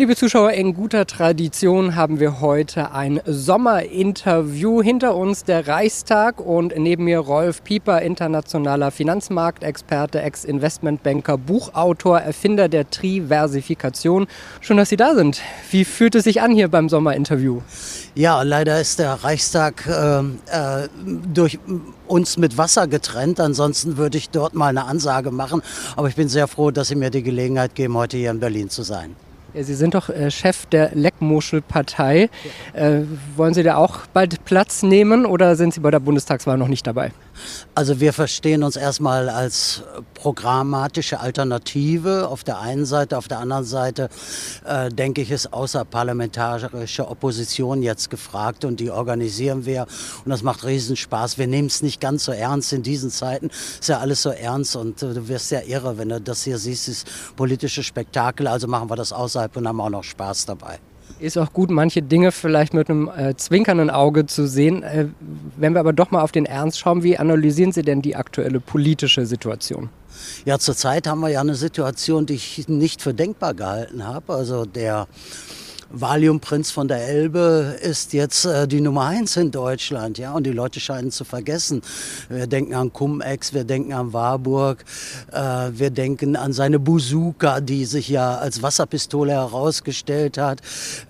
Liebe Zuschauer, in guter Tradition haben wir heute ein Sommerinterview. Hinter uns der Reichstag und neben mir Rolf Pieper, internationaler Finanzmarktexperte, Ex-Investmentbanker, Buchautor, Erfinder der Triversifikation. Schön, dass Sie da sind. Wie fühlt es sich an hier beim Sommerinterview? Ja, leider ist der Reichstag äh, äh, durch uns mit Wasser getrennt. Ansonsten würde ich dort mal eine Ansage machen. Aber ich bin sehr froh, dass Sie mir die Gelegenheit geben, heute hier in Berlin zu sein. Ja, Sie sind doch äh, Chef der Leckmuschelpartei. Äh, wollen Sie da auch bald Platz nehmen oder sind Sie bei der Bundestagswahl noch nicht dabei? Also wir verstehen uns erstmal als programmatische Alternative auf der einen Seite. Auf der anderen Seite äh, denke ich, ist außerparlamentarische Opposition jetzt gefragt und die organisieren wir und das macht riesen Spaß. Wir nehmen es nicht ganz so ernst in diesen Zeiten. Ist ja alles so ernst und äh, du wirst ja irre, wenn du das hier siehst, das politische Spektakel. Also machen wir das außerhalb und haben auch noch Spaß dabei ist auch gut, manche Dinge vielleicht mit einem äh, zwinkernden Auge zu sehen. Äh, wenn wir aber doch mal auf den Ernst schauen, wie analysieren Sie denn die aktuelle politische Situation? Ja, zurzeit haben wir ja eine Situation, die ich nicht für denkbar gehalten habe. Also der Valium-Prinz von der Elbe ist jetzt äh, die Nummer eins in Deutschland, ja, und die Leute scheinen zu vergessen. Wir denken an Cum-Ex, wir denken an Warburg, äh, wir denken an seine Bazooka, die sich ja als Wasserpistole herausgestellt hat.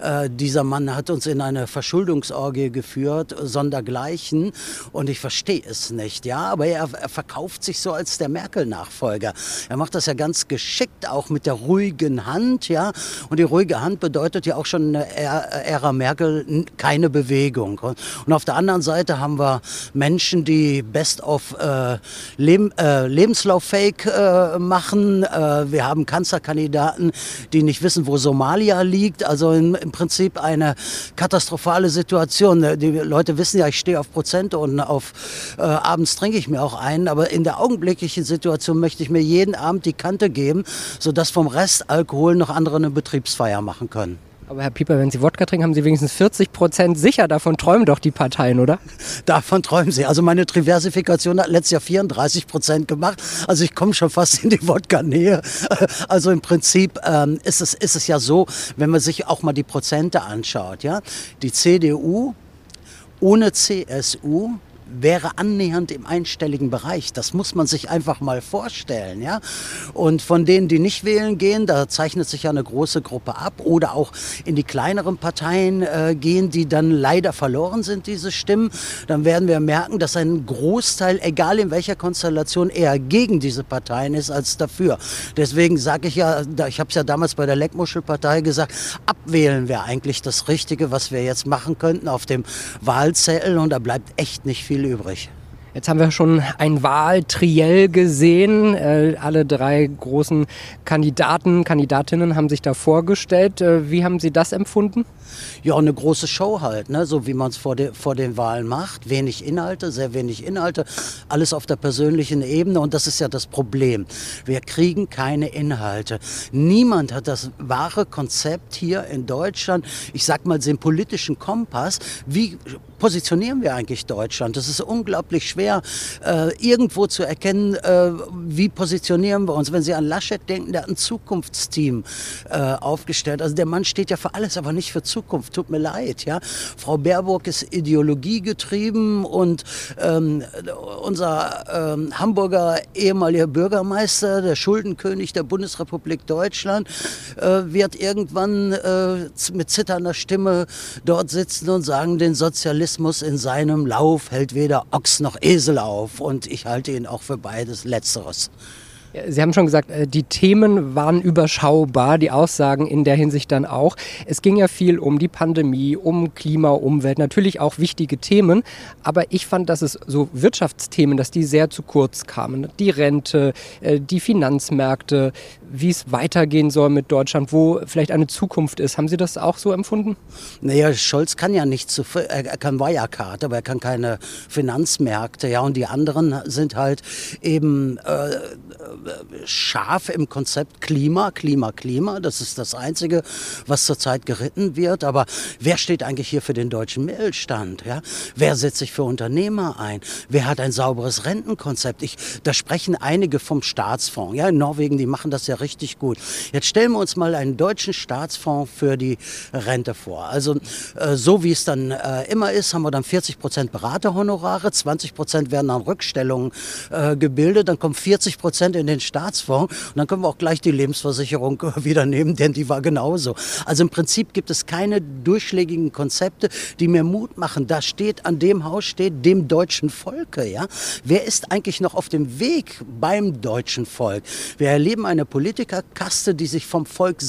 Äh, dieser Mann hat uns in eine Verschuldungsorgie geführt, sondergleichen, und ich verstehe es nicht, ja, aber er, er verkauft sich so als der Merkel-Nachfolger. Er macht das ja ganz geschickt, auch mit der ruhigen Hand, ja, und die ruhige Hand bedeutet ja auch schon eine Ära Merkel keine Bewegung. Und auf der anderen Seite haben wir Menschen, die Best of äh, Leb äh, Lebenslauf-Fake äh, machen. Äh, wir haben Kanzlerkandidaten, die nicht wissen, wo Somalia liegt. Also in, im Prinzip eine katastrophale Situation. Die Leute wissen ja, ich stehe auf Prozente und auf äh, abends trinke ich mir auch einen. Aber in der augenblicklichen Situation möchte ich mir jeden Abend die Kante geben, sodass vom Rest Alkohol noch andere eine Betriebsfeier machen können. Aber Herr Pieper, wenn Sie Wodka trinken, haben Sie wenigstens 40 Prozent sicher. Davon träumen doch die Parteien, oder? Davon träumen sie. Also meine Diversifikation hat letztes Jahr 34 Prozent gemacht. Also ich komme schon fast in die Wodka-Nähe. Also im Prinzip ähm, ist, es, ist es ja so, wenn man sich auch mal die Prozente anschaut. Ja? Die CDU ohne CSU wäre annähernd im einstelligen Bereich. Das muss man sich einfach mal vorstellen. Ja? Und von denen, die nicht wählen gehen, da zeichnet sich ja eine große Gruppe ab. Oder auch in die kleineren Parteien äh, gehen, die dann leider verloren sind, diese Stimmen. Dann werden wir merken, dass ein Großteil, egal in welcher Konstellation, eher gegen diese Parteien ist als dafür. Deswegen sage ich ja, ich habe es ja damals bei der Leckmuschelpartei gesagt, abwählen wäre eigentlich das Richtige, was wir jetzt machen könnten auf dem Wahlzettel. Und da bleibt echt nicht viel viel übrig. Jetzt haben wir schon ein Wahltriell gesehen. Äh, alle drei großen Kandidaten, Kandidatinnen haben sich da vorgestellt. Äh, wie haben Sie das empfunden? Ja, eine große Show halt, ne? so wie man es vor, de, vor den Wahlen macht. Wenig Inhalte, sehr wenig Inhalte, alles auf der persönlichen Ebene und das ist ja das Problem. Wir kriegen keine Inhalte. Niemand hat das wahre Konzept hier in Deutschland, ich sag mal den politischen Kompass, wie positionieren wir eigentlich Deutschland? Das ist unglaublich schwer, äh, irgendwo zu erkennen, äh, wie positionieren wir uns. Wenn Sie an Laschet denken, der hat ein Zukunftsteam äh, aufgestellt. Also der Mann steht ja für alles, aber nicht für Zukunft. Tut mir leid. Ja? Frau Baerbock ist ideologiegetrieben und ähm, unser ähm, Hamburger ehemaliger Bürgermeister, der Schuldenkönig der Bundesrepublik Deutschland, äh, wird irgendwann äh, mit zitternder Stimme dort sitzen und sagen, den Sozialismus in seinem Lauf hält weder Ochs noch Esel auf. Und ich halte ihn auch für beides Letzteres. Sie haben schon gesagt, äh, die Themen waren überschaubar, die Aussagen in der Hinsicht dann auch. Es ging ja viel um die Pandemie, um Klima, Umwelt, natürlich auch wichtige Themen. Aber ich fand, dass es so Wirtschaftsthemen, dass die sehr zu kurz kamen. Die Rente, äh, die Finanzmärkte, wie es weitergehen soll mit Deutschland, wo vielleicht eine Zukunft ist. Haben Sie das auch so empfunden? Naja, Scholz kann ja nicht zu, er kann Wirecard, aber er kann keine Finanzmärkte. Ja, und die anderen sind halt eben äh, scharf im Konzept Klima, Klima, Klima. Das ist das Einzige, was zurzeit geritten wird. Aber wer steht eigentlich hier für den deutschen Mittelstand? Ja? Wer setzt sich für Unternehmer ein? Wer hat ein sauberes Rentenkonzept? Ich, da sprechen einige vom Staatsfonds. Ja, in Norwegen, die machen das ja richtig gut. Jetzt stellen wir uns mal einen deutschen Staatsfonds für die Rente vor. Also äh, so wie es dann äh, immer ist, haben wir dann 40 Prozent Beraterhonorare, 20 Prozent werden an Rückstellungen äh, gebildet, dann kommen 40 Prozent in den Staatsfonds und dann können wir auch gleich die Lebensversicherung wieder nehmen, denn die war genauso. Also im Prinzip gibt es keine durchschlägigen Konzepte, die mir Mut machen. Da steht an dem Haus steht dem deutschen Volke. Ja, wer ist eigentlich noch auf dem Weg beim deutschen Volk? Wir erleben eine Politikerkaste, die sich vom Volk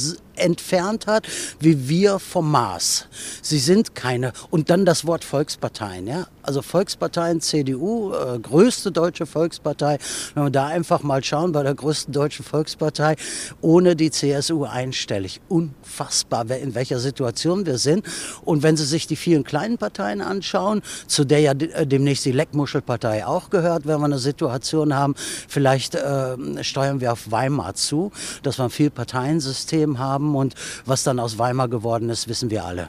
entfernt hat, wie wir vom Mars. Sie sind keine. Und dann das Wort Volksparteien. Ja? Also Volksparteien, CDU, äh, größte deutsche Volkspartei. Wenn wir da einfach mal schauen, bei der größten deutschen Volkspartei, ohne die CSU einstellig. Unfassbar, in welcher Situation wir sind. Und wenn Sie sich die vielen kleinen Parteien anschauen, zu der ja äh, demnächst die Leckmuschelpartei auch gehört, wenn wir eine Situation haben, vielleicht äh, steuern wir auf Weimar zu, dass wir ein Vielparteiensystem haben haben und was dann aus Weimar geworden ist, wissen wir alle.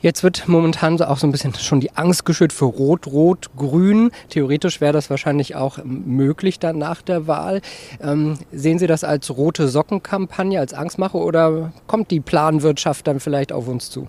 Jetzt wird momentan auch so ein bisschen schon die Angst geschürt für Rot, Rot, Grün. Theoretisch wäre das wahrscheinlich auch möglich dann nach der Wahl. Ähm, sehen Sie das als rote Sockenkampagne, als Angstmache oder kommt die Planwirtschaft dann vielleicht auf uns zu?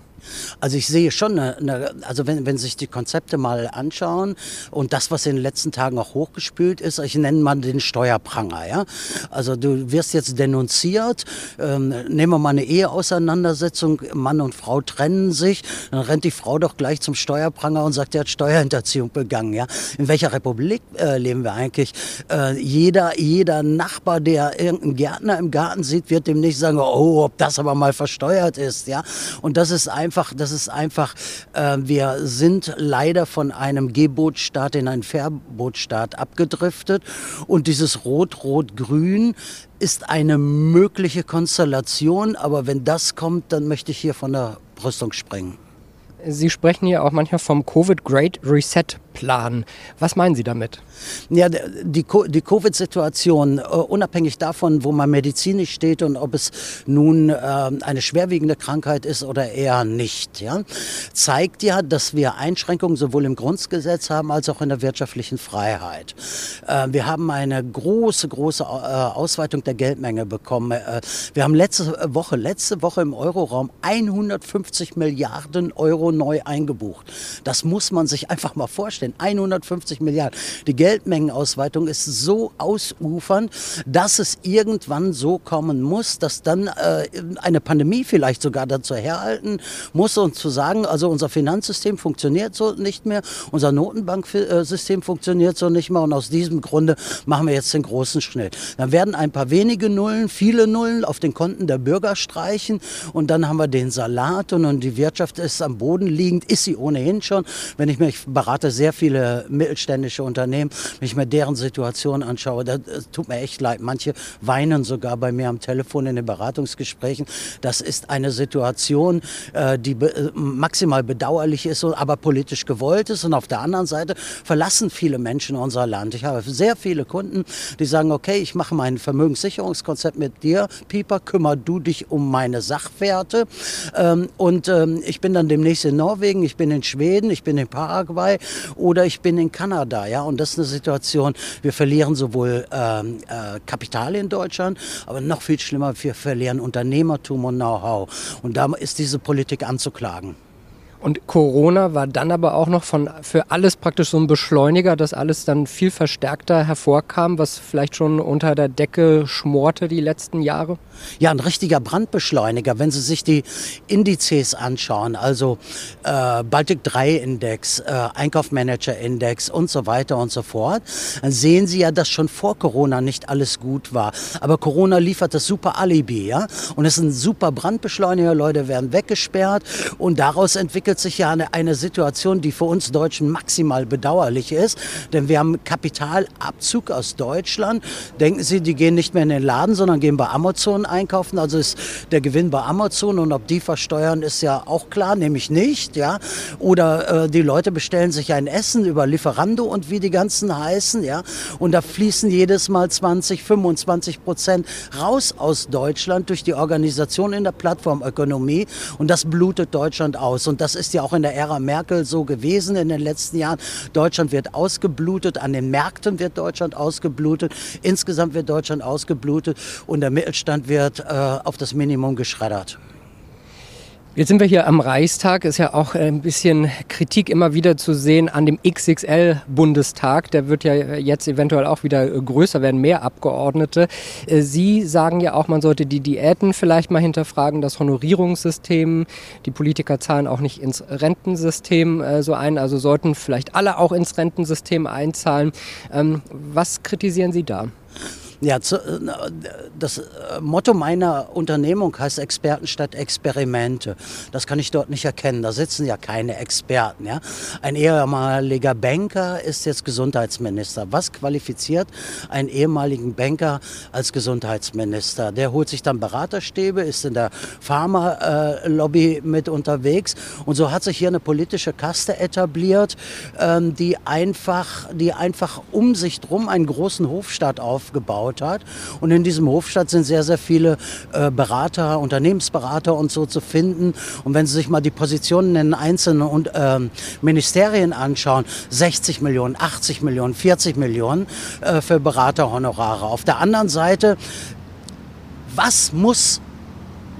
Also ich sehe schon, eine, eine, also wenn, wenn sich die Konzepte mal anschauen und das, was in den letzten Tagen auch hochgespült ist, ich nenne mal den Steuerpranger. Ja? Also du wirst jetzt denunziert, ähm, nehmen wir mal eine Eheauseinandersetzung, Mann und Frau trennen sich, dann rennt die Frau doch gleich zum Steuerpranger und sagt, er hat Steuerhinterziehung begangen. Ja? In welcher Republik äh, leben wir eigentlich? Äh, jeder, jeder Nachbar, der irgendeinen Gärtner im Garten sieht, wird demnächst sagen, oh, ob das aber mal versteuert ist. Ja? Und das ist einfach einfach, das ist einfach, äh, wir sind leider von einem Gebootstaat in einen Verbootstaat abgedriftet und dieses Rot-Rot-Grün ist eine mögliche Konstellation, aber wenn das kommt, dann möchte ich hier von der Brüstung springen. Sie sprechen ja auch manchmal vom Covid Great Reset Plan. Was meinen Sie damit? Ja, die, die Covid-Situation, äh, unabhängig davon, wo man medizinisch steht und ob es nun äh, eine schwerwiegende Krankheit ist oder eher nicht, ja, zeigt ja, dass wir Einschränkungen sowohl im Grundgesetz haben als auch in der wirtschaftlichen Freiheit. Äh, wir haben eine große, große Ausweitung der Geldmenge bekommen. wir haben letzte Woche, letzte Woche im Euroraum 150 Milliarden Euro neu eingebucht. Das muss man sich einfach mal vorstellen. 150 Milliarden. Die Geldmengenausweitung ist so ausufernd, dass es irgendwann so kommen muss, dass dann äh, eine Pandemie vielleicht sogar dazu herhalten muss und zu sagen, also unser Finanzsystem funktioniert so nicht mehr, unser Notenbanksystem funktioniert so nicht mehr und aus diesem Grunde machen wir jetzt den großen Schnitt. Dann werden ein paar wenige Nullen, viele Nullen auf den Konten der Bürger streichen und dann haben wir den Salat und, und die Wirtschaft ist am Boden liegend, ist sie ohnehin schon. Wenn ich mich berate sehr viele mittelständische Unternehmen, wenn ich mir deren Situation anschaue, das, das tut mir echt leid. Manche weinen sogar bei mir am Telefon in den Beratungsgesprächen. Das ist eine Situation, äh, die be maximal bedauerlich ist, aber politisch gewollt ist. Und auf der anderen Seite verlassen viele Menschen unser Land. Ich habe sehr viele Kunden, die sagen, okay, ich mache mein Vermögenssicherungskonzept mit dir, Pieper, kümmer du dich um meine Sachwerte. Ähm, und ähm, ich bin dann demnächst in Norwegen, ich bin in Schweden, ich bin in Paraguay oder ich bin in Kanada. Ja? Und das ist eine Situation, wir verlieren sowohl ähm, äh, Kapital in Deutschland, aber noch viel schlimmer, wir verlieren Unternehmertum und Know-how. Und da ist diese Politik anzuklagen. Und Corona war dann aber auch noch von, für alles praktisch so ein Beschleuniger, dass alles dann viel verstärkter hervorkam, was vielleicht schon unter der Decke schmorte die letzten Jahre? Ja, ein richtiger Brandbeschleuniger. Wenn Sie sich die Indizes anschauen, also äh, Baltic 3 Index, äh, Einkaufmanager Index und so weiter und so fort, dann sehen Sie ja, dass schon vor Corona nicht alles gut war. Aber Corona liefert das super Alibi, ja? Und es ist ein super Brandbeschleuniger. Leute werden weggesperrt und daraus entwickelt bildet sich ja eine, eine Situation, die für uns Deutschen maximal bedauerlich ist, denn wir haben Kapitalabzug aus Deutschland. Denken Sie, die gehen nicht mehr in den Laden, sondern gehen bei Amazon einkaufen. Also ist der Gewinn bei Amazon und ob die versteuern, ist ja auch klar, nämlich nicht. Ja? Oder äh, die Leute bestellen sich ein Essen über Lieferando und wie die ganzen heißen. Ja? Und da fließen jedes Mal 20, 25 Prozent raus aus Deutschland durch die Organisation in der Plattformökonomie. Und das blutet Deutschland aus. Und das ist ja auch in der Ära Merkel so gewesen in den letzten Jahren. Deutschland wird ausgeblutet, an den Märkten wird Deutschland ausgeblutet, insgesamt wird Deutschland ausgeblutet und der Mittelstand wird äh, auf das Minimum geschreddert. Jetzt sind wir hier am Reichstag. Ist ja auch ein bisschen Kritik immer wieder zu sehen an dem XXL-Bundestag. Der wird ja jetzt eventuell auch wieder größer werden, mehr Abgeordnete. Äh, Sie sagen ja auch, man sollte die Diäten vielleicht mal hinterfragen, das Honorierungssystem. Die Politiker zahlen auch nicht ins Rentensystem äh, so ein, also sollten vielleicht alle auch ins Rentensystem einzahlen. Ähm, was kritisieren Sie da? Ja, äh, das äh, Motto meiner Unternehmung heißt Experten statt Experimente. Das kann ich dort nicht erkennen. Da sitzen ja keine Experten. Ja? Ein ehemaliger Banker ist jetzt Gesundheitsminister. Was qualifiziert einen ehemaligen Banker als Gesundheitsminister? Der holt sich dann Beraterstäbe, ist in der Pharma-Lobby mit unterwegs. Und so hat sich hier eine politische Kaste etabliert, ähm, die einfach, die einfach um sich drum einen großen Hofstaat aufgebaut aufgebaut hat. Und in diesem Hofstadt sind sehr, sehr viele äh, Berater, Unternehmensberater und so zu finden. Und wenn Sie sich mal die Positionen in einzelnen und, ähm, Ministerien anschauen, 60 Millionen, 80 Millionen, 40 Millionen äh, für Beraterhonorare. Auf der anderen Seite, was muss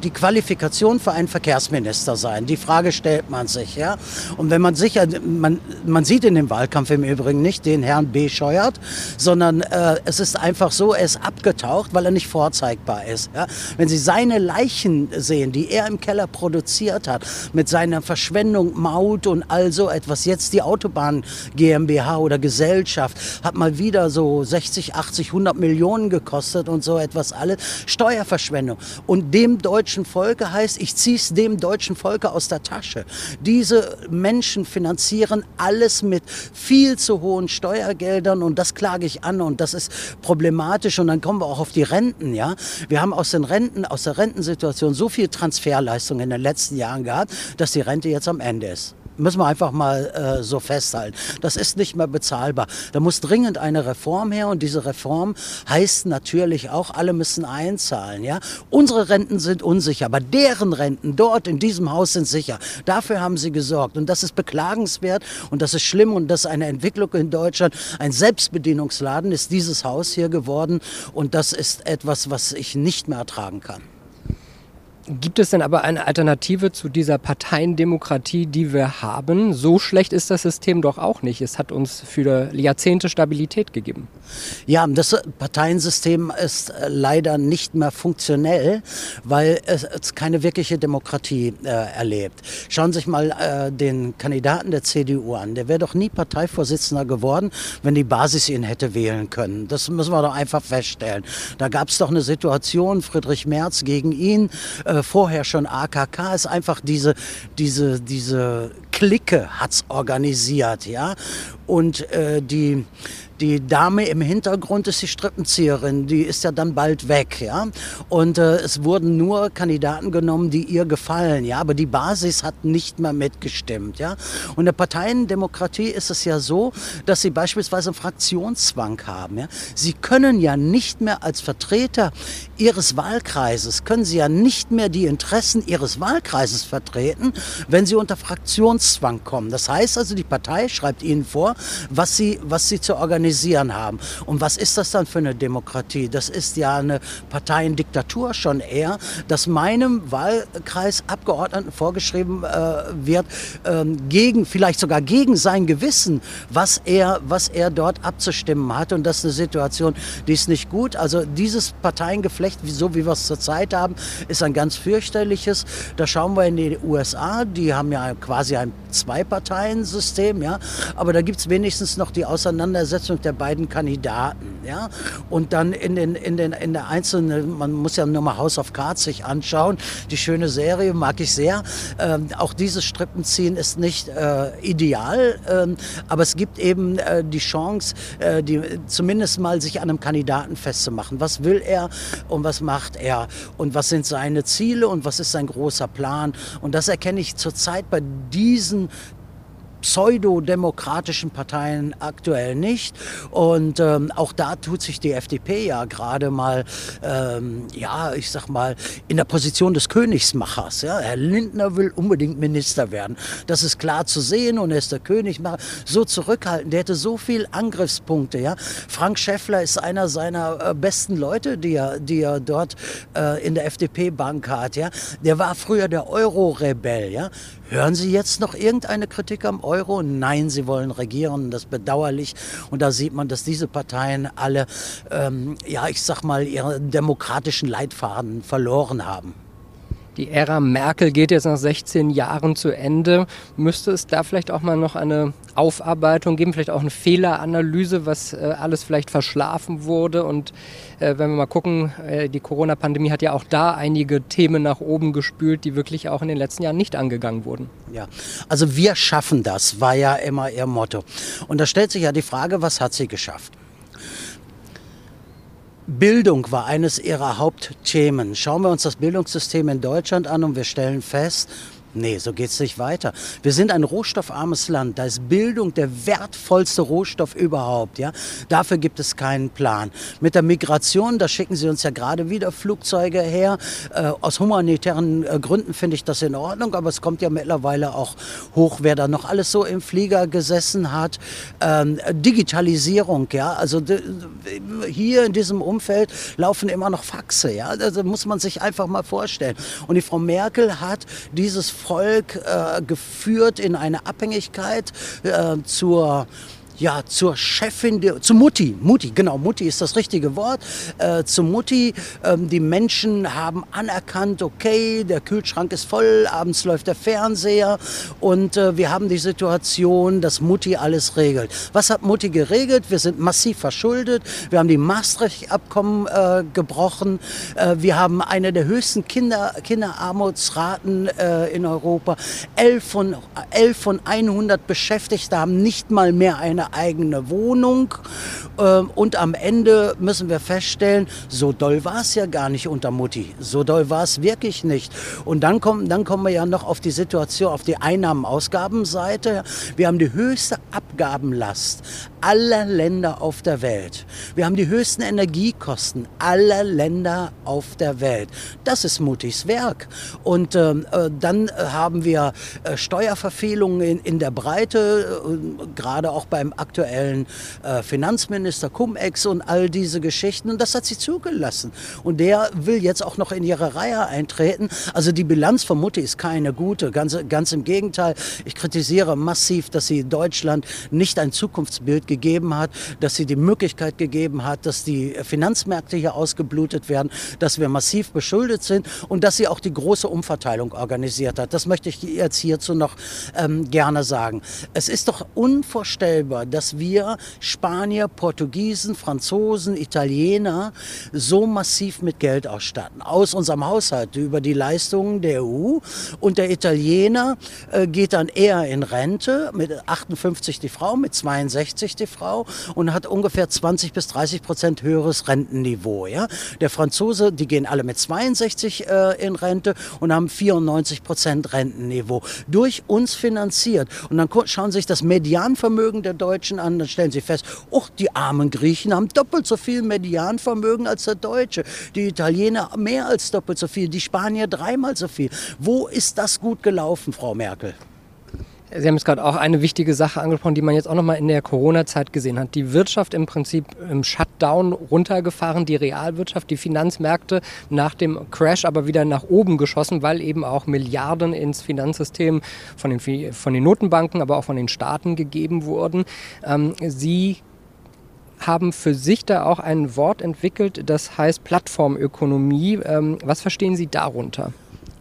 die Qualifikation für einen Verkehrsminister sein? Die Frage stellt man sich, ja. Und wenn man sicher, man, man sieht in dem Wahlkampf im Übrigen nicht den Herrn B. Scheuert, sondern äh, es ist einfach so, er ist abgetaucht, weil er nicht vorzeigbar ist. Ja? Wenn Sie seine Leichen sehen, die er im Keller produziert hat, mit seiner Verschwendung, Maut und all so etwas, jetzt die Autobahn GmbH oder Gesellschaft, hat mal wieder so 60, 80, 100 Millionen gekostet und so etwas alles. Steuerverschwendung. Und dem deutschen deutschen Volke heißt, ich ziehe es dem deutschen Volke aus der Tasche. Diese Menschen finanzieren alles mit viel zu hohen Steuergeldern und das klage ich an und das ist problematisch und dann kommen wir auch auf die Renten, ja. Wir haben aus den Renten, aus der Rentensituation so viel Transferleistung in den letzten Jahren gehabt, dass die Rente jetzt am Ende ist. Müssen wir einfach mal äh, so festhalten. Das ist nicht mehr bezahlbar. Da muss dringend eine Reform her und diese Reform heißt natürlich auch, alle müssen einzahlen. Ja? Unsere Renten sind unsicher, aber deren Renten dort in diesem Haus sind sicher. Dafür haben sie gesorgt und das ist beklagenswert und das ist schlimm und das ist eine Entwicklung in Deutschland. Ein Selbstbedienungsladen ist dieses Haus hier geworden und das ist etwas, was ich nicht mehr ertragen kann. Gibt es denn aber eine Alternative zu dieser Parteiendemokratie, die wir haben? So schlecht ist das System doch auch nicht. Es hat uns für Jahrzehnte Stabilität gegeben. Ja, das Parteiensystem ist leider nicht mehr funktionell, weil es keine wirkliche Demokratie äh, erlebt. Schauen Sie sich mal äh, den Kandidaten der CDU an. Der wäre doch nie Parteivorsitzender geworden, wenn die Basis ihn hätte wählen können. Das müssen wir doch einfach feststellen. Da gab es doch eine Situation, Friedrich Merz gegen ihn. Äh, vorher schon AKK, ist einfach diese, diese, diese Clique hat's organisiert, ja. Und äh, die, die Dame im Hintergrund ist die Strippenzieherin, die ist ja dann bald weg, ja. Und äh, es wurden nur Kandidaten genommen, die ihr gefallen, ja. Aber die Basis hat nicht mehr mitgestimmt, ja. Und in der Parteiendemokratie ist es ja so, dass sie beispielsweise einen Fraktionszwang haben, ja. Sie können ja nicht mehr als Vertreter ihres Wahlkreises, können sie ja nicht mehr die Interessen ihres Wahlkreises vertreten, wenn sie unter Fraktionszwang kommen. Das heißt also, die Partei schreibt ihnen vor, was sie, was sie zu organisieren haben. Und was ist das dann für eine Demokratie? Das ist ja eine Parteiendiktatur schon eher, dass meinem Wahlkreisabgeordneten vorgeschrieben äh, wird, ähm, gegen, vielleicht sogar gegen sein Gewissen, was er, was er dort abzustimmen hat. Und das ist eine Situation, die ist nicht gut. Also dieses Parteiengeflecht, so wie wir es zurzeit haben, ist ein ganz fürchterliches. Da schauen wir in die USA, die haben ja quasi ein Zwei-Parteien-System, ja, aber da gibt es wenigstens noch die Auseinandersetzung der beiden Kandidaten, ja, und dann in, den, in, den, in der einzelnen, man muss ja nur mal House of Cards sich anschauen, die schöne Serie mag ich sehr, ähm, auch dieses Strippenziehen ist nicht äh, ideal, ähm, aber es gibt eben äh, die Chance, äh, die, zumindest mal sich an einem Kandidaten festzumachen. Was will er und was macht er? Und was sind seine Ziele und was ist sein großer Plan? Und das erkenne ich zurzeit bei diesen pseudodemokratischen Parteien aktuell nicht. Und ähm, auch da tut sich die FDP ja gerade mal, ähm, ja, ich sag mal, in der Position des Königsmachers. Ja? Herr Lindner will unbedingt Minister werden. Das ist klar zu sehen und er ist der Königsmacher. So zurückhaltend, der hätte so viel Angriffspunkte. Ja? Frank Schäffler ist einer seiner äh, besten Leute, die er, die er dort äh, in der FDP-Bank hat. Ja? Der war früher der Euro-Rebell. Ja? Hören Sie jetzt noch irgendeine Kritik am Euro? Nein, Sie wollen regieren. Das ist bedauerlich. Und da sieht man, dass diese Parteien alle, ähm, ja, ich sag mal, ihren demokratischen Leitfaden verloren haben. Die Ära Merkel geht jetzt nach 16 Jahren zu Ende. Müsste es da vielleicht auch mal noch eine Aufarbeitung geben, vielleicht auch eine Fehleranalyse, was äh, alles vielleicht verschlafen wurde? Und äh, wenn wir mal gucken, äh, die Corona-Pandemie hat ja auch da einige Themen nach oben gespült, die wirklich auch in den letzten Jahren nicht angegangen wurden. Ja, also wir schaffen das, war ja immer ihr Motto. Und da stellt sich ja die Frage, was hat sie geschafft? Bildung war eines ihrer Hauptthemen. Schauen wir uns das Bildungssystem in Deutschland an und wir stellen fest, Nee, so geht es nicht weiter. Wir sind ein rohstoffarmes Land. Da ist Bildung der wertvollste Rohstoff überhaupt. Ja? Dafür gibt es keinen Plan. Mit der Migration, da schicken sie uns ja gerade wieder Flugzeuge her. Äh, aus humanitären äh, Gründen finde ich das in Ordnung, aber es kommt ja mittlerweile auch hoch, wer da noch alles so im Flieger gesessen hat. Ähm, Digitalisierung, ja, also hier in diesem Umfeld laufen immer noch Faxe, ja, das muss man sich einfach mal vorstellen. Und die Frau Merkel hat dieses Volk äh, geführt in eine Abhängigkeit äh, zur ja, zur Chefin, der, zu Mutti, Mutti, genau, Mutti ist das richtige Wort, äh, zu Mutti. Ähm, die Menschen haben anerkannt, okay, der Kühlschrank ist voll, abends läuft der Fernseher und äh, wir haben die Situation, dass Mutti alles regelt. Was hat Mutti geregelt? Wir sind massiv verschuldet, wir haben die Maastricht-Abkommen äh, gebrochen, äh, wir haben eine der höchsten Kinder, Kinderarmutsraten äh, in Europa. Elf von, elf von 100 Beschäftigte haben nicht mal mehr eine eine eigene Wohnung. Ähm, und am Ende müssen wir feststellen, so doll war es ja gar nicht unter Mutti. So doll war es wirklich nicht. Und dann kommen, dann kommen wir ja noch auf die Situation, auf die Einnahmen-Ausgabenseite. Wir haben die höchste Abgabenlast aller Länder auf der Welt. Wir haben die höchsten Energiekosten aller Länder auf der Welt. Das ist Mutis Werk. Und ähm, äh, dann haben wir äh, Steuerverfehlungen in, in der Breite, äh, gerade auch beim aktuellen äh, Finanzminister Cum-Ex und all diese Geschichten. Und das hat sie zugelassen. Und der will jetzt auch noch in ihre Reihe eintreten. Also die Bilanz von Mutti ist keine gute. Ganz, ganz im Gegenteil. Ich kritisiere massiv, dass sie Deutschland nicht ein Zukunftsbild gegeben hat, dass sie die Möglichkeit gegeben hat, dass die Finanzmärkte hier ausgeblutet werden, dass wir massiv beschuldet sind und dass sie auch die große Umverteilung organisiert hat. Das möchte ich jetzt hierzu noch ähm, gerne sagen. Es ist doch unvorstellbar, dass wir Spanier, Portugiesen, Franzosen, Italiener so massiv mit Geld ausstatten. Aus unserem Haushalt über die Leistungen der EU. Und der Italiener äh, geht dann eher in Rente mit 58 die Frau, mit 62 die die Frau und hat ungefähr 20 bis 30 Prozent höheres Rentenniveau. Ja? Der Franzose, die gehen alle mit 62 äh, in Rente und haben 94 Prozent Rentenniveau. Durch uns finanziert. Und dann schauen Sie sich das Medianvermögen der Deutschen an, dann stellen Sie fest, oh, die armen Griechen haben doppelt so viel Medianvermögen als der Deutsche. Die Italiener mehr als doppelt so viel, die Spanier dreimal so viel. Wo ist das gut gelaufen, Frau Merkel? Sie haben es gerade auch eine wichtige Sache angesprochen, die man jetzt auch nochmal in der Corona-Zeit gesehen hat. Die Wirtschaft im Prinzip im Shutdown runtergefahren, die Realwirtschaft, die Finanzmärkte nach dem Crash aber wieder nach oben geschossen, weil eben auch Milliarden ins Finanzsystem von den, von den Notenbanken, aber auch von den Staaten gegeben wurden. Ähm, Sie haben für sich da auch ein Wort entwickelt, das heißt Plattformökonomie. Ähm, was verstehen Sie darunter?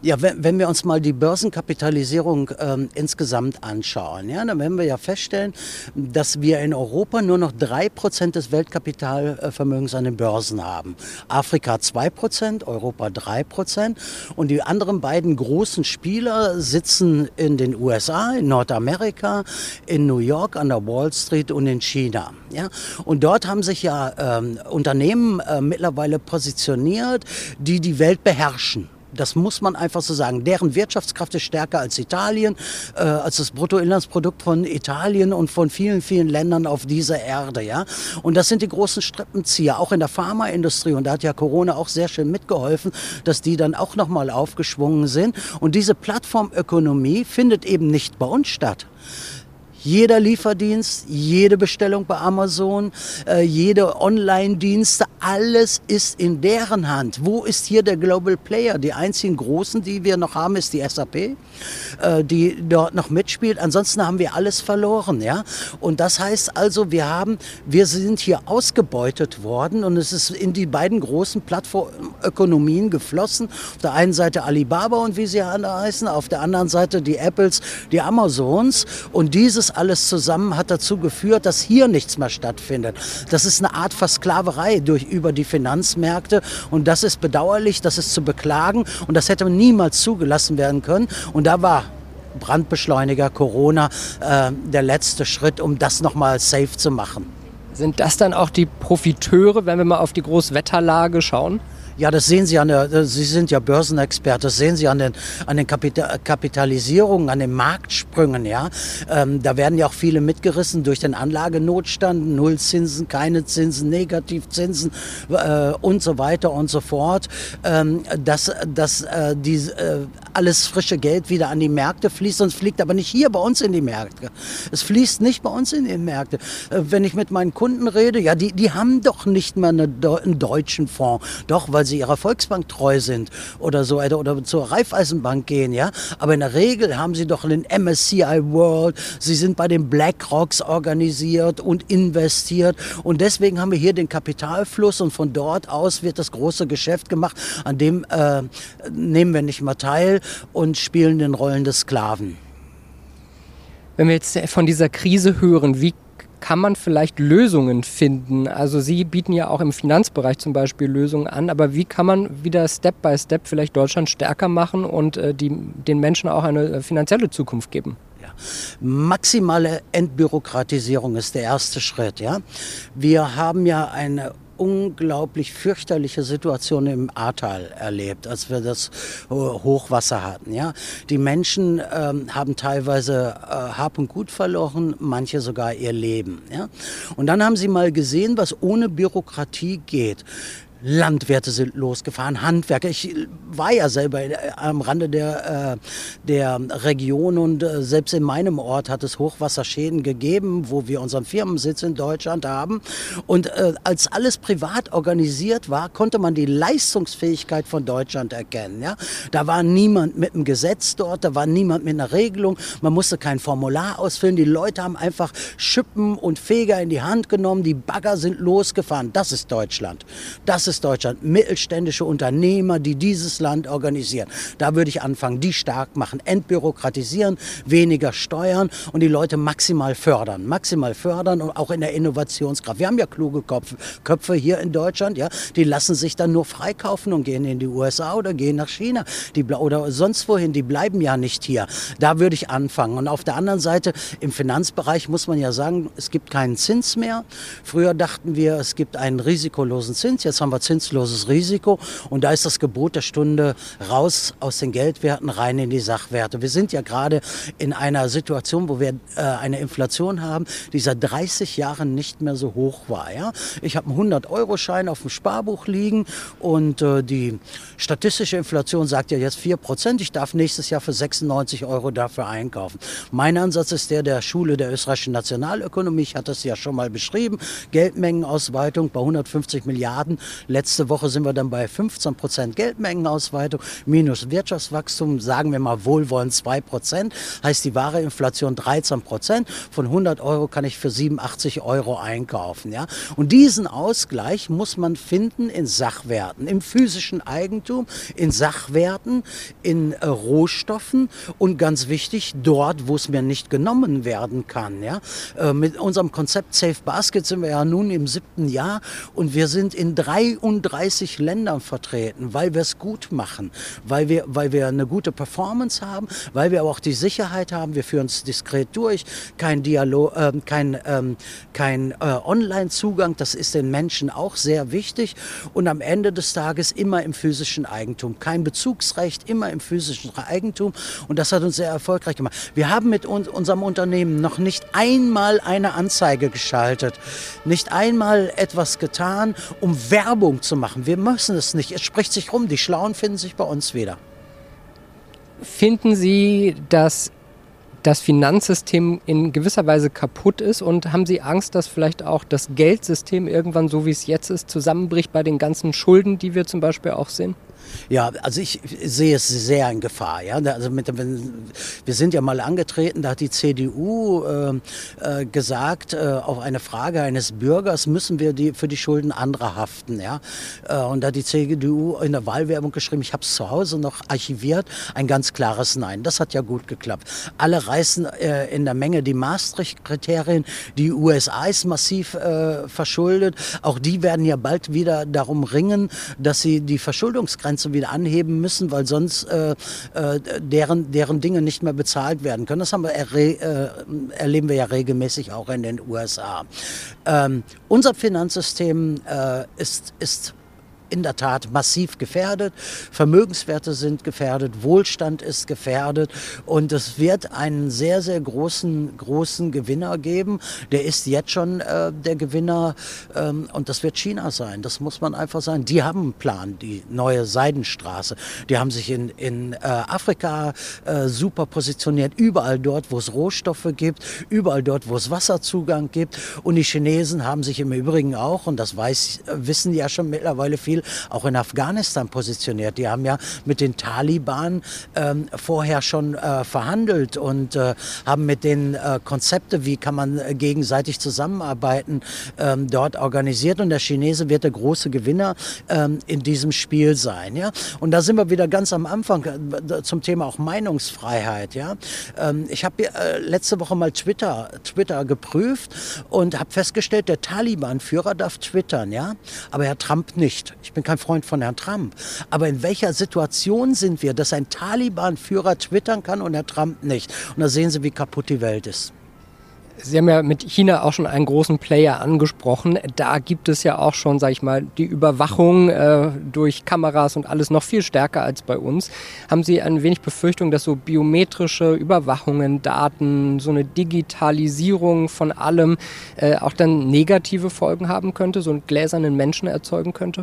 Ja, wenn, wenn wir uns mal die Börsenkapitalisierung ähm, insgesamt anschauen, ja, dann werden wir ja feststellen, dass wir in Europa nur noch drei Prozent des Weltkapitalvermögens an den Börsen haben. Afrika zwei Prozent, Europa drei Prozent und die anderen beiden großen Spieler sitzen in den USA, in Nordamerika, in New York an der Wall Street und in China. Ja, und dort haben sich ja ähm, Unternehmen äh, mittlerweile positioniert, die die Welt beherrschen. Das muss man einfach so sagen. Deren Wirtschaftskraft ist stärker als Italien, äh, als das Bruttoinlandsprodukt von Italien und von vielen, vielen Ländern auf dieser Erde. Ja? Und das sind die großen Strippenzieher, auch in der Pharmaindustrie. Und da hat ja Corona auch sehr schön mitgeholfen, dass die dann auch nochmal aufgeschwungen sind. Und diese Plattformökonomie findet eben nicht bei uns statt. Jeder Lieferdienst, jede Bestellung bei Amazon, äh, jede Online-Dienste, alles ist in deren Hand. Wo ist hier der Global Player? Die einzigen großen, die wir noch haben, ist die SAP, äh, die dort noch mitspielt. Ansonsten haben wir alles verloren, ja. Und das heißt also, wir haben, wir sind hier ausgebeutet worden und es ist in die beiden großen Plattformökonomien geflossen. Auf der einen Seite Alibaba und wie sie heißen, auf der anderen Seite die Apples, die Amazons und dieses alles zusammen hat dazu geführt, dass hier nichts mehr stattfindet. Das ist eine Art Versklaverei durch, über die Finanzmärkte und das ist bedauerlich, das ist zu beklagen und das hätte niemals zugelassen werden können. Und da war Brandbeschleuniger Corona äh, der letzte Schritt, um das nochmal safe zu machen. Sind das dann auch die Profiteure, wenn wir mal auf die Großwetterlage schauen? Ja, das sehen Sie an der, äh, Sie sind ja Börsenexperte, das sehen Sie an den, an den Kapital Kapitalisierungen, an den Marktsprüngen, ja. Ähm, da werden ja auch viele mitgerissen durch den Anlagenotstand, Nullzinsen, keine Zinsen, Negativzinsen äh, und so weiter und so fort. Ähm, dass dass äh, die, äh, alles frische Geld wieder an die Märkte fließt, sonst fliegt aber nicht hier bei uns in die Märkte. Es fließt nicht bei uns in die Märkte. Äh, wenn ich mit meinen Kunden rede, ja, die, die haben doch nicht mehr eine, einen deutschen Fonds. Doch, weil sie ihrer Volksbank treu sind oder so oder, zur Raiffeisenbank gehen, ja. Aber in der Regel haben sie doch einen MSCI World, sie sind bei den BlackRocks organisiert und investiert und deswegen haben wir hier den Kapitalfluss und von dort aus wird das große Geschäft gemacht, an dem äh, nehmen wir nicht mal teil und spielen den Rollen des Sklaven. Wenn wir jetzt von dieser Krise hören, wie kann man vielleicht Lösungen finden? Also Sie bieten ja auch im Finanzbereich zum Beispiel Lösungen an, aber wie kann man wieder Step by Step vielleicht Deutschland stärker machen und äh, die, den Menschen auch eine äh, finanzielle Zukunft geben? Ja. Maximale Entbürokratisierung ist der erste Schritt. Ja? Wir haben ja eine unglaublich fürchterliche Situation im Ahrtal erlebt, als wir das äh, Hochwasser hatten. Ja, die Menschen ähm, haben teilweise äh, Hab und Gut verloren, manche sogar ihr Leben. Ja, und dann haben sie mal gesehen, was ohne Bürokratie geht. Landwirte sind losgefahren, Handwerker. Ich war ja selber äh, am Rande der, äh, der Region und äh, selbst in meinem Ort hat es Hochwasserschäden gegeben, wo wir unseren Firmensitz in Deutschland haben. Und als alles privat organisiert war, konnte man die Leistungsfähigkeit von Deutschland erkennen. Ja? Da war niemand mit einem Gesetz dort, da war niemand mit einer Regelung. Man musste kein Formular ausfüllen. Die Leute haben einfach Schippen und Feger in die Hand genommen. Die Bagger sind losgefahren. Das ist Deutschland. Das ist ist Deutschland. Mittelständische Unternehmer, die dieses Land organisieren. Da würde ich anfangen, die stark machen, entbürokratisieren, weniger steuern und die Leute maximal fördern. Maximal fördern und auch in der Innovationskraft. Wir haben ja kluge Köpfe, hier in Deutschland, ja, die lassen sich dann nur freikaufen und gehen in die USA oder gehen nach China die, oder sonst wohin. Die bleiben ja nicht hier. Da würde ich anfangen. Und auf der anderen Seite, im Finanzbereich muss man ja sagen, es gibt keinen Zins mehr. Früher dachten wir, es gibt einen risikolosen Zins. Jetzt haben wir zinsloses Risiko. Und da ist das Gebot der Stunde raus aus den Geldwerten rein in die Sachwerte. Wir sind ja gerade in einer Situation, wo wir äh, eine Inflation haben, die seit 30 Jahren nicht mehr so hoch war. Ja? Ich habe einen 100-Euro-Schein auf dem Sparbuch liegen und äh, die statistische Inflation sagt ja jetzt 4 Prozent. Ich darf nächstes Jahr für 96 Euro dafür einkaufen. Mein Ansatz ist der der Schule der österreichischen Nationalökonomie. Ich hatte es ja schon mal beschrieben. Geldmengenausweitung bei 150 Milliarden Letzte Woche sind wir dann bei 15 Prozent Geldmengenausweitung minus Wirtschaftswachstum, sagen wir mal wohlwollend 2 Prozent, heißt die wahre Inflation 13 Prozent. Von 100 Euro kann ich für 87 Euro einkaufen. Ja? Und diesen Ausgleich muss man finden in Sachwerten, im physischen Eigentum, in Sachwerten, in äh, Rohstoffen und ganz wichtig, dort, wo es mir nicht genommen werden kann. Ja? Äh, mit unserem Konzept Safe Basket sind wir ja nun im siebten Jahr und wir sind in 33 Ländern vertreten, weil wir es gut machen, weil wir, weil wir eine gute Performance haben, weil wir aber auch die Sicherheit haben, wir führen es diskret durch, kein Dialog, äh, kein, ähm, kein äh, Online-Zugang, das ist den Menschen auch sehr wichtig. Und am Ende des Tages immer im physischen Eigentum, kein Bezugsrecht, immer im physischen Eigentum. Und das hat uns sehr erfolgreich gemacht. Wir haben mit uns, unserem Unternehmen noch nicht einmal eine Anzeige geschaltet, nicht einmal etwas getan, um Werbung zu machen. Wir müssen es nicht. Es spricht sich rum. Die Schlauen finden sich bei uns wieder. Finden Sie, dass das Finanzsystem in gewisser Weise kaputt ist und haben Sie Angst, dass vielleicht auch das Geldsystem irgendwann, so wie es jetzt ist, zusammenbricht bei den ganzen Schulden, die wir zum Beispiel auch sehen? Ja, also ich sehe es sehr in Gefahr. Ja? Also mit, wir sind ja mal angetreten, da hat die CDU äh, äh, gesagt, äh, auf eine Frage eines Bürgers müssen wir die, für die Schulden anderer haften. Ja? Äh, und da hat die CDU in der Wahlwerbung geschrieben, ich habe es zu Hause noch archiviert, ein ganz klares Nein. Das hat ja gut geklappt. Alle reißen äh, in der Menge die Maastricht-Kriterien, die USA ist massiv äh, verschuldet. Auch die werden ja bald wieder darum ringen, dass sie die Verschuldungsgrenze Grenze wieder anheben müssen, weil sonst äh, äh, deren, deren Dinge nicht mehr bezahlt werden können. Das haben wir äh, erleben wir ja regelmäßig auch in den USA. Ähm, unser Finanzsystem äh, ist, ist in der Tat massiv gefährdet. Vermögenswerte sind gefährdet, Wohlstand ist gefährdet und es wird einen sehr, sehr großen, großen Gewinner geben. Der ist jetzt schon äh, der Gewinner ähm, und das wird China sein. Das muss man einfach sagen. Die haben einen Plan, die neue Seidenstraße. Die haben sich in, in äh, Afrika äh, super positioniert, überall dort, wo es Rohstoffe gibt, überall dort, wo es Wasserzugang gibt. Und die Chinesen haben sich im Übrigen auch, und das weiß, wissen ja schon mittlerweile viel, auch in Afghanistan positioniert. Die haben ja mit den Taliban ähm, vorher schon äh, verhandelt und äh, haben mit den äh, Konzepte, wie kann man äh, gegenseitig zusammenarbeiten, ähm, dort organisiert. Und der Chinese wird der große Gewinner ähm, in diesem Spiel sein. Ja? Und da sind wir wieder ganz am Anfang äh, zum Thema auch Meinungsfreiheit. Ja? Ähm, ich habe äh, letzte Woche mal Twitter, Twitter geprüft und habe festgestellt, der Taliban-Führer darf twittern, ja, aber Herr Trump nicht. Ich bin kein Freund von Herrn Trump. Aber in welcher Situation sind wir, dass ein Taliban-Führer twittern kann und Herr Trump nicht? Und da sehen Sie, wie kaputt die Welt ist. Sie haben ja mit China auch schon einen großen Player angesprochen. Da gibt es ja auch schon, sage ich mal, die Überwachung äh, durch Kameras und alles noch viel stärker als bei uns. Haben Sie ein wenig Befürchtung, dass so biometrische Überwachungen, Daten, so eine Digitalisierung von allem äh, auch dann negative Folgen haben könnte, so einen gläsernen Menschen erzeugen könnte?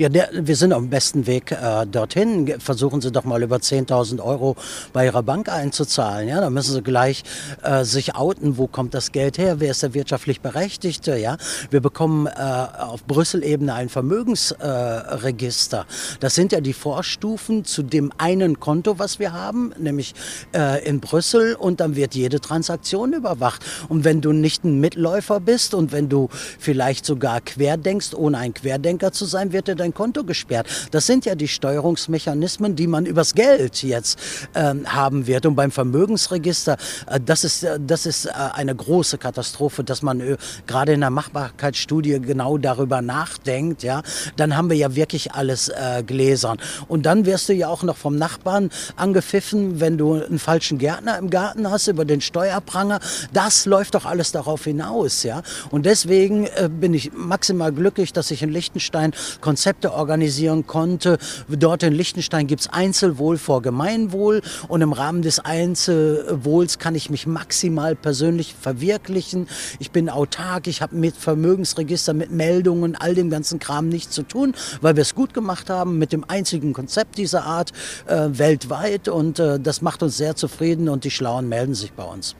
Ja, der, wir sind auf dem besten Weg äh, dorthin. Versuchen Sie doch mal über 10.000 Euro bei Ihrer Bank einzuzahlen. Ja, da müssen Sie gleich äh, sich outen, wo kommt das Geld her, wer ist der wirtschaftlich Berechtigte. Ja, wir bekommen äh, auf Brüssel-Ebene ein Vermögensregister. das sind ja die Vorstufen zu dem einen Konto, was wir haben, nämlich äh, in Brüssel. Und dann wird jede Transaktion überwacht. Und wenn du nicht ein Mitläufer bist und wenn du vielleicht sogar querdenkst, ohne ein Querdenker zu sein, wird dir dein Konto gesperrt. Das sind ja die Steuerungsmechanismen, die man übers Geld jetzt ähm, haben wird. Und beim Vermögensregister, äh, das ist, äh, das ist äh, eine große Katastrophe, dass man äh, gerade in der Machbarkeitsstudie genau darüber nachdenkt. Ja, dann haben wir ja wirklich alles äh, gläsern. Und dann wirst du ja auch noch vom Nachbarn angepfiffen, wenn du einen falschen Gärtner im Garten hast über den Steuerpranger. Das läuft doch alles darauf hinaus. Ja, und deswegen äh, bin ich maximal glücklich, dass ich in Liechtenstein Konzepte Konzepte organisieren konnte. Dort in Liechtenstein gibt es Einzelwohl vor Gemeinwohl und im Rahmen des Einzelwohls kann ich mich maximal persönlich verwirklichen. Ich bin autark, ich habe mit Vermögensregister, mit Meldungen, all dem ganzen Kram nichts zu tun, weil wir es gut gemacht haben mit dem einzigen Konzept dieser Art äh, weltweit und äh, das macht uns sehr zufrieden und die Schlauen melden sich bei uns.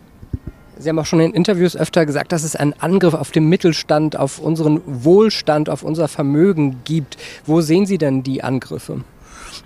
Sie haben auch schon in Interviews öfter gesagt, dass es einen Angriff auf den Mittelstand, auf unseren Wohlstand, auf unser Vermögen gibt. Wo sehen Sie denn die Angriffe?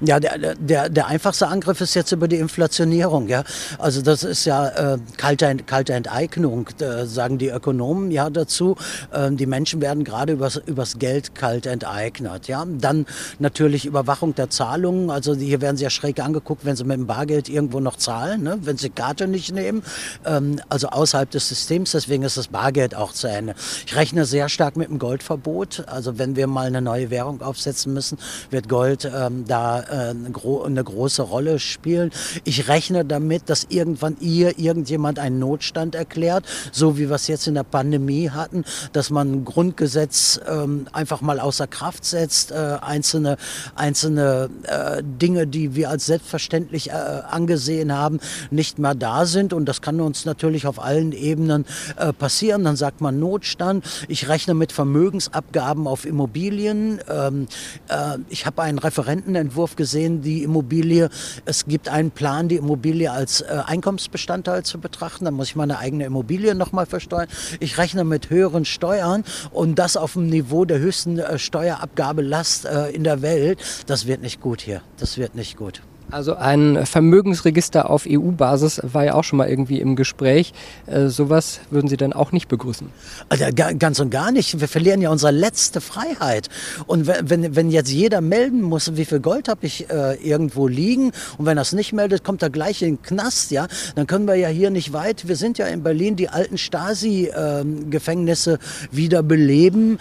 Ja, der, der, der einfachste Angriff ist jetzt über die Inflationierung. Ja? Also das ist ja äh, kalte, kalte Enteignung, äh, sagen die Ökonomen ja dazu. Äh, die Menschen werden gerade übers, übers Geld kalt enteignet. Ja? Dann natürlich Überwachung der Zahlungen. Also hier werden sie ja schräg angeguckt, wenn sie mit dem Bargeld irgendwo noch zahlen, ne? wenn sie Karte nicht nehmen. Ähm, also außerhalb des Systems, deswegen ist das Bargeld auch zu Ende. Ich rechne sehr stark mit dem Goldverbot. Also wenn wir mal eine neue Währung aufsetzen müssen, wird Gold ähm, da eine, gro eine große Rolle spielen. Ich rechne damit, dass irgendwann ihr irgendjemand einen Notstand erklärt, so wie wir es jetzt in der Pandemie hatten, dass man ein Grundgesetz ähm, einfach mal außer Kraft setzt, äh, einzelne, einzelne äh, Dinge, die wir als selbstverständlich äh, angesehen haben, nicht mehr da sind. Und das kann uns natürlich auf allen Ebenen äh, passieren. Dann sagt man Notstand. Ich rechne mit Vermögensabgaben auf Immobilien. Ähm, äh, ich habe einen Referentenentwurf gesehen, die Immobilie, es gibt einen Plan, die Immobilie als äh, Einkommensbestandteil zu betrachten. Dann muss ich meine eigene Immobilie nochmal versteuern. Ich rechne mit höheren Steuern und das auf dem Niveau der höchsten äh, Steuerabgabelast äh, in der Welt. Das wird nicht gut hier. Das wird nicht gut. Also ein Vermögensregister auf EU-Basis war ja auch schon mal irgendwie im Gespräch. Äh, sowas würden Sie dann auch nicht begrüßen? Also, ganz und gar nicht. Wir verlieren ja unsere letzte Freiheit. Und wenn, wenn jetzt jeder melden muss, wie viel Gold habe ich äh, irgendwo liegen und wenn es nicht meldet, kommt er gleich in den Knast, ja, dann können wir ja hier nicht weit. Wir sind ja in Berlin die alten Stasi-Gefängnisse äh, wieder beleben,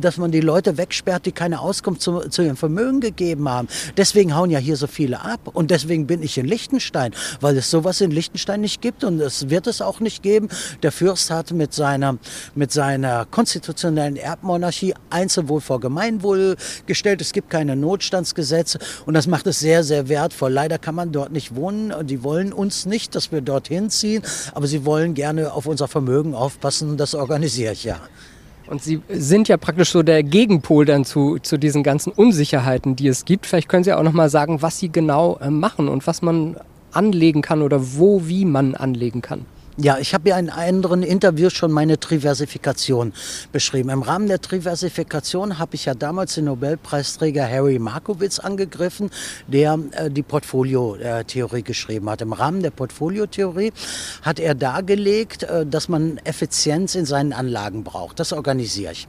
dass man die Leute wegsperrt, die keine Auskunft zu, zu ihrem Vermögen gegeben haben. Deswegen hauen ja hier so viele ab. Und deswegen bin ich in Liechtenstein, weil es sowas in Liechtenstein nicht gibt und es wird es auch nicht geben. Der Fürst hat mit seiner, mit seiner konstitutionellen Erbmonarchie Einzelwohl vor Gemeinwohl gestellt. Es gibt keine Notstandsgesetze und das macht es sehr, sehr wertvoll. Leider kann man dort nicht wohnen. Die wollen uns nicht, dass wir dorthin ziehen, aber sie wollen gerne auf unser Vermögen aufpassen. Das organisiere ich ja. Und Sie sind ja praktisch so der Gegenpol dann zu, zu diesen ganzen Unsicherheiten, die es gibt. Vielleicht können Sie auch noch mal sagen, was Sie genau äh, machen und was man anlegen kann oder wo, wie man anlegen kann. Ja, ich habe ja in anderen Interviews schon meine Triversifikation beschrieben. Im Rahmen der Triversifikation habe ich ja damals den Nobelpreisträger Harry Markowitz angegriffen, der äh, die Portfoliotheorie geschrieben hat. Im Rahmen der Portfoliotheorie hat er dargelegt, äh, dass man Effizienz in seinen Anlagen braucht. Das organisiere ich.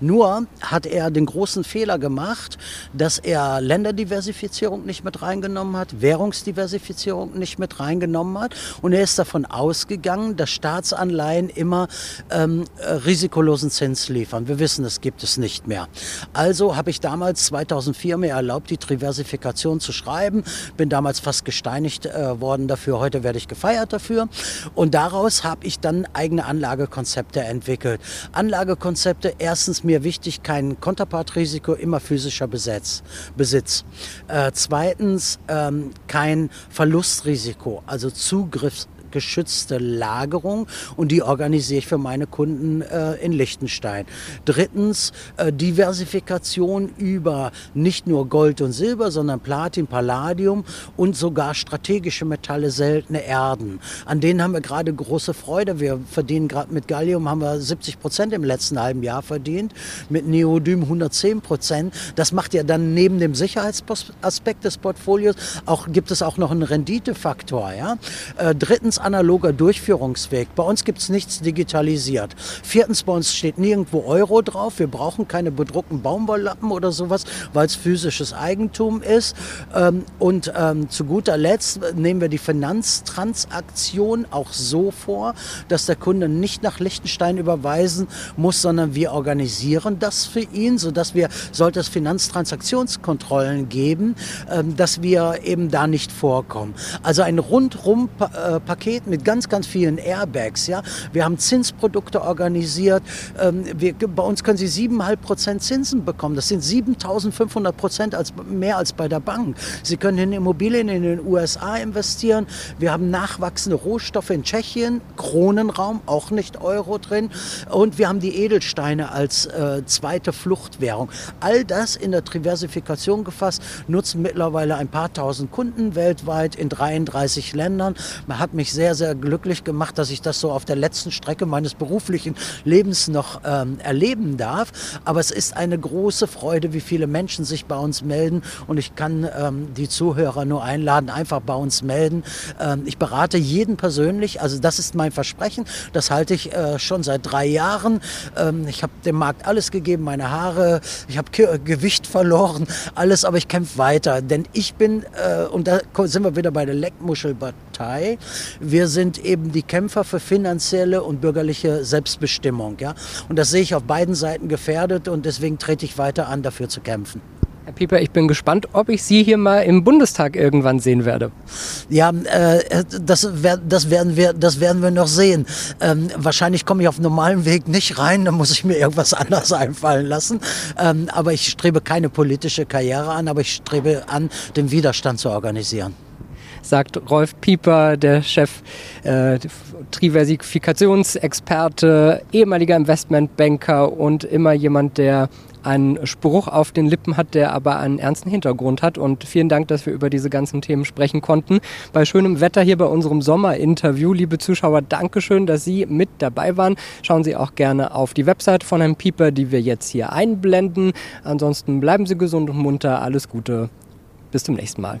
Nur hat er den großen Fehler gemacht, dass er Länderdiversifizierung nicht mit reingenommen hat, Währungsdiversifizierung nicht mit reingenommen hat und er ist davon ausgegangen, dass Staatsanleihen immer ähm, äh, risikolosen Zins liefern. Wir wissen, das gibt es nicht mehr. Also habe ich damals 2004 mir erlaubt, die Diversifikation zu schreiben, bin damals fast gesteinigt äh, worden dafür, heute werde ich gefeiert dafür und daraus habe ich dann eigene Anlagekonzepte entwickelt. Anlagekonzepte erstens mir wichtig, kein Konterpartrisiko, immer physischer Besitz. Besitz. Äh, zweitens ähm, kein Verlustrisiko, also Zugriffs geschützte Lagerung und die organisiere ich für meine Kunden äh, in Liechtenstein. Drittens äh, Diversifikation über nicht nur Gold und Silber, sondern Platin, Palladium und sogar strategische Metalle, seltene Erden. An denen haben wir gerade große Freude. Wir verdienen gerade mit Gallium haben wir 70 Prozent im letzten halben Jahr verdient, mit Neodym 110 Prozent. Das macht ja dann neben dem Sicherheitsaspekt des Portfolios auch gibt es auch noch einen Renditefaktor. Ja? Äh, drittens analoger Durchführungsweg. Bei uns gibt es nichts digitalisiert. Viertens, bei uns steht nirgendwo Euro drauf. Wir brauchen keine bedruckten Baumwolllappen oder sowas, weil es physisches Eigentum ist. Ähm, und ähm, zu guter Letzt nehmen wir die Finanztransaktion auch so vor, dass der Kunde nicht nach Liechtenstein überweisen muss, sondern wir organisieren das für ihn, sodass wir, sollte es Finanztransaktionskontrollen geben, ähm, dass wir eben da nicht vorkommen. Also ein rundrum äh, Paket mit ganz, ganz vielen Airbags. Ja? Wir haben Zinsprodukte organisiert. Ähm, wir, bei uns können Sie 7,5 Prozent Zinsen bekommen. Das sind 7.500 Prozent als, mehr als bei der Bank. Sie können in Immobilien in den USA investieren. Wir haben nachwachsende Rohstoffe in Tschechien, Kronenraum, auch nicht Euro drin. Und wir haben die Edelsteine als äh, zweite Fluchtwährung. All das in der Diversifikation gefasst, nutzen mittlerweile ein paar tausend Kunden weltweit in 33 Ländern. Man hat mich sehr, sehr glücklich gemacht, dass ich das so auf der letzten Strecke meines beruflichen Lebens noch ähm, erleben darf. Aber es ist eine große Freude, wie viele Menschen sich bei uns melden. Und ich kann ähm, die Zuhörer nur einladen, einfach bei uns melden. Ähm, ich berate jeden persönlich. Also das ist mein Versprechen. Das halte ich äh, schon seit drei Jahren. Ähm, ich habe dem Markt alles gegeben, meine Haare. Ich habe Gewicht verloren, alles. Aber ich kämpfe weiter. Denn ich bin, äh, und da sind wir wieder bei der Leckmuschelpartei, wir sind eben die Kämpfer für finanzielle und bürgerliche Selbstbestimmung. Ja? Und das sehe ich auf beiden Seiten gefährdet und deswegen trete ich weiter an, dafür zu kämpfen. Herr Pieper, ich bin gespannt, ob ich Sie hier mal im Bundestag irgendwann sehen werde. Ja, äh, das, das, werden wir, das werden wir noch sehen. Ähm, wahrscheinlich komme ich auf normalem Weg nicht rein, da muss ich mir irgendwas anderes einfallen lassen. Ähm, aber ich strebe keine politische Karriere an, aber ich strebe an, den Widerstand zu organisieren sagt Rolf Pieper, der Chef äh, Triversifikationsexperte, ehemaliger Investmentbanker und immer jemand, der einen Spruch auf den Lippen hat, der aber einen ernsten Hintergrund hat. Und vielen Dank, dass wir über diese ganzen Themen sprechen konnten. Bei schönem Wetter hier bei unserem Sommerinterview. Liebe Zuschauer, Dankeschön, dass Sie mit dabei waren. Schauen Sie auch gerne auf die Website von Herrn Pieper, die wir jetzt hier einblenden. Ansonsten bleiben Sie gesund und munter. Alles Gute. Bis zum nächsten Mal.